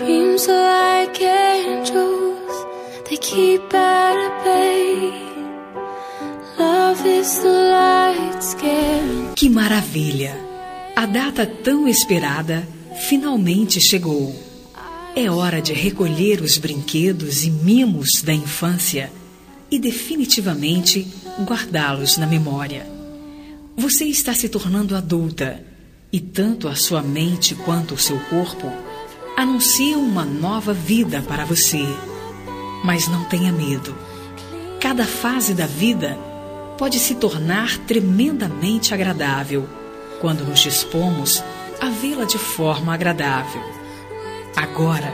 Dreams are like angels, they keep at bay. Que maravilha! A data tão esperada finalmente chegou. É hora de recolher os brinquedos e mimos da infância e definitivamente guardá-los na memória. Você está se tornando adulta e tanto a sua mente quanto o seu corpo anunciam uma nova vida para você. Mas não tenha medo. Cada fase da vida pode se tornar tremendamente agradável quando nos dispomos a vê-la de forma agradável. Agora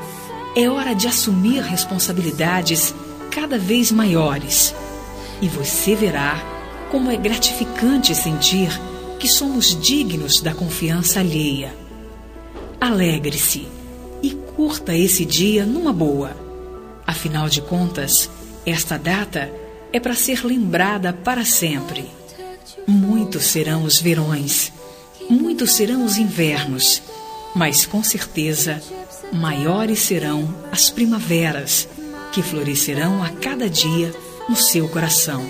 é hora de assumir responsabilidades cada vez maiores e você verá como é gratificante sentir que somos dignos da confiança alheia. Alegre-se e curta esse dia numa boa. Afinal de contas, esta data é para ser lembrada para sempre. Muitos serão os verões, muitos serão os invernos, mas com certeza maiores serão as primaveras que florescerão a cada dia no seu coração.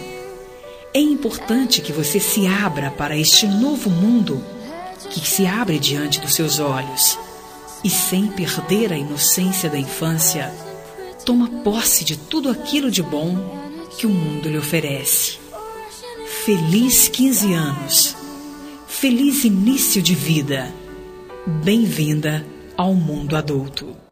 É importante que você se abra para este novo mundo que se abre diante dos seus olhos e, sem perder a inocência da infância, toma posse de tudo aquilo de bom que o mundo lhe oferece. Feliz 15 anos. Feliz início de vida. Bem-vinda ao mundo adulto.